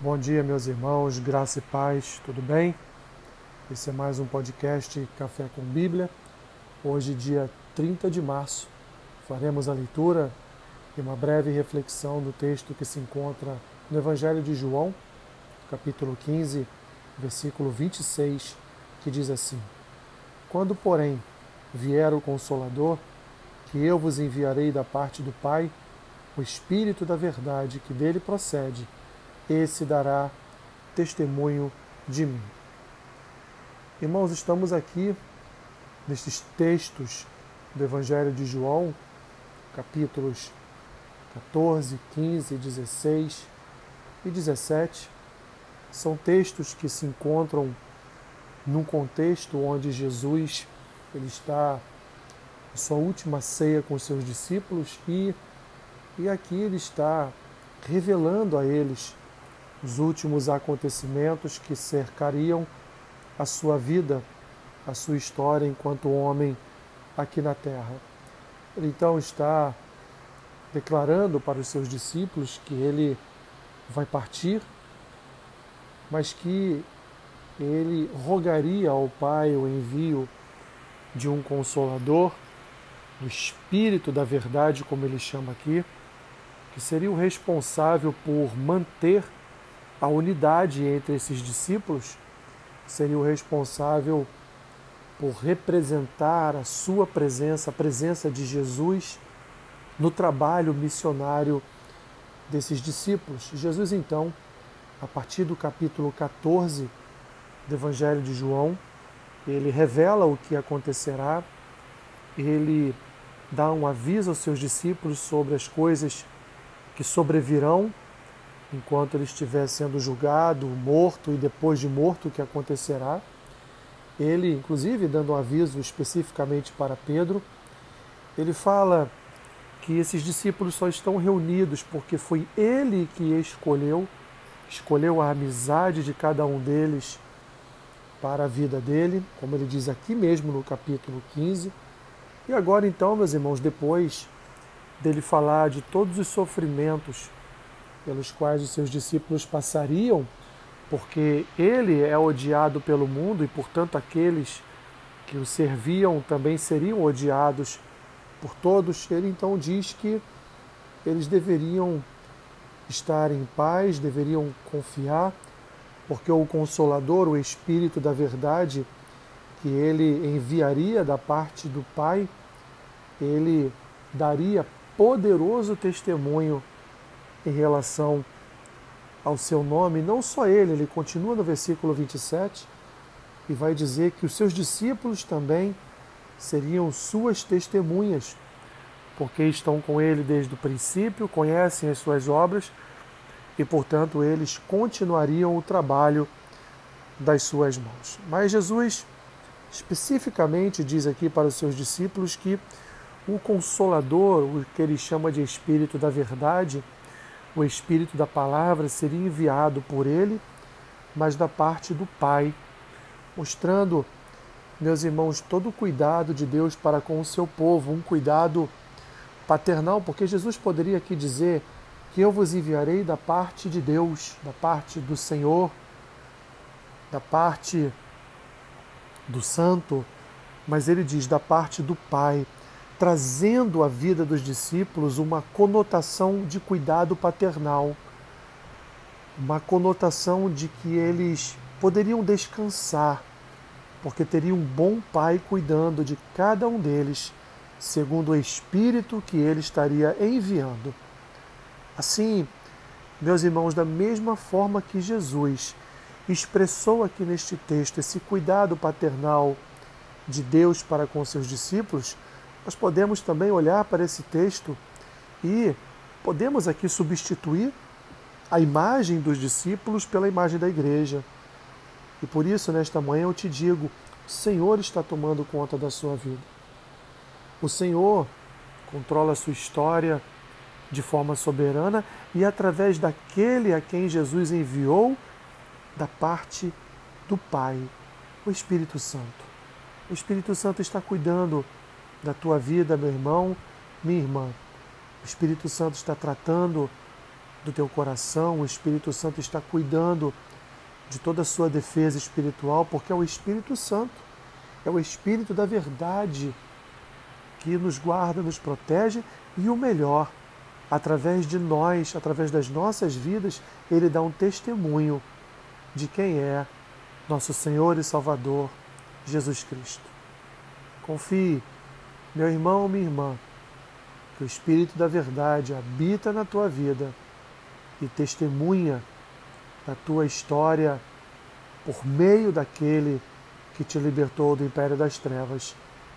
Bom dia, meus irmãos, graça e paz, tudo bem? Esse é mais um podcast Café com Bíblia. Hoje, dia 30 de março, faremos a leitura e uma breve reflexão do texto que se encontra no Evangelho de João, capítulo 15, versículo 26, que diz assim: Quando, porém, vier o Consolador, que eu vos enviarei da parte do Pai, o Espírito da Verdade que dele procede, esse dará testemunho de mim. Irmãos, estamos aqui nestes textos do Evangelho de João, capítulos 14, 15, 16 e 17. São textos que se encontram num contexto onde Jesus ele está na sua última ceia com seus discípulos e, e aqui ele está revelando a eles os últimos acontecimentos que cercariam a sua vida, a sua história enquanto homem aqui na terra. Ele então está declarando para os seus discípulos que ele vai partir, mas que ele rogaria ao Pai o envio de um consolador, do Espírito da Verdade, como ele chama aqui, que seria o responsável por manter a unidade entre esses discípulos seria o responsável por representar a sua presença, a presença de Jesus no trabalho missionário desses discípulos. Jesus, então, a partir do capítulo 14 do Evangelho de João, ele revela o que acontecerá, ele dá um aviso aos seus discípulos sobre as coisas que sobrevirão enquanto ele estiver sendo julgado, morto e depois de morto o que acontecerá. Ele, inclusive, dando um aviso especificamente para Pedro, ele fala que esses discípulos só estão reunidos porque foi ele que escolheu, escolheu a amizade de cada um deles para a vida dele, como ele diz aqui mesmo no capítulo 15. E agora então, meus irmãos, depois dele falar de todos os sofrimentos pelos quais os seus discípulos passariam, porque ele é odiado pelo mundo e, portanto, aqueles que o serviam também seriam odiados por todos. Ele então diz que eles deveriam estar em paz, deveriam confiar, porque o Consolador, o Espírito da Verdade, que ele enviaria da parte do Pai, ele daria poderoso testemunho em relação ao seu nome, não só ele, ele continua no versículo 27 e vai dizer que os seus discípulos também seriam suas testemunhas, porque estão com ele desde o princípio, conhecem as suas obras e, portanto, eles continuariam o trabalho das suas mãos. Mas Jesus especificamente diz aqui para os seus discípulos que o Consolador, o que ele chama de Espírito da Verdade, o Espírito da Palavra seria enviado por ele, mas da parte do Pai, mostrando, meus irmãos, todo o cuidado de Deus para com o seu povo, um cuidado paternal, porque Jesus poderia aqui dizer que eu vos enviarei da parte de Deus, da parte do Senhor, da parte do Santo, mas ele diz da parte do Pai trazendo à vida dos discípulos uma conotação de cuidado paternal, uma conotação de que eles poderiam descansar, porque teriam um bom pai cuidando de cada um deles, segundo o Espírito que ele estaria enviando. Assim, meus irmãos, da mesma forma que Jesus expressou aqui neste texto esse cuidado paternal de Deus para com seus discípulos, nós podemos também olhar para esse texto e podemos aqui substituir a imagem dos discípulos pela imagem da igreja. E por isso, nesta manhã, eu te digo: o Senhor está tomando conta da sua vida. O Senhor controla a sua história de forma soberana e através daquele a quem Jesus enviou, da parte do Pai, o Espírito Santo. O Espírito Santo está cuidando da tua vida, meu irmão, minha irmã. O Espírito Santo está tratando do teu coração, o Espírito Santo está cuidando de toda a sua defesa espiritual, porque é o Espírito Santo, é o Espírito da verdade que nos guarda, nos protege e o melhor, através de nós, através das nossas vidas, ele dá um testemunho de quem é nosso Senhor e Salvador Jesus Cristo. Confie, meu irmão, minha irmã, que o Espírito da Verdade habita na tua vida e testemunha da tua história por meio daquele que te libertou do império das trevas,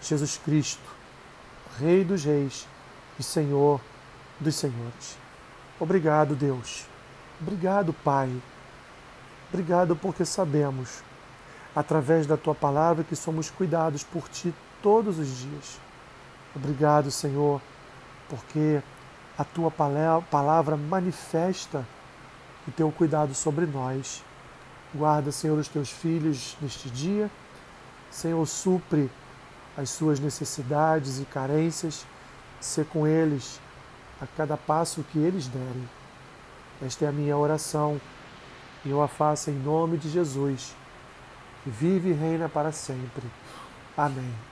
Jesus Cristo, Rei dos Reis e Senhor dos Senhores. Obrigado, Deus. Obrigado, Pai. Obrigado porque sabemos, através da tua palavra, que somos cuidados por ti todos os dias. Obrigado, Senhor, porque a tua palavra manifesta o teu cuidado sobre nós. Guarda, Senhor, os teus filhos neste dia. Senhor, supre as suas necessidades e carências. Ser com eles a cada passo que eles derem. Esta é a minha oração e eu a faço em nome de Jesus, que vive e reina para sempre. Amém.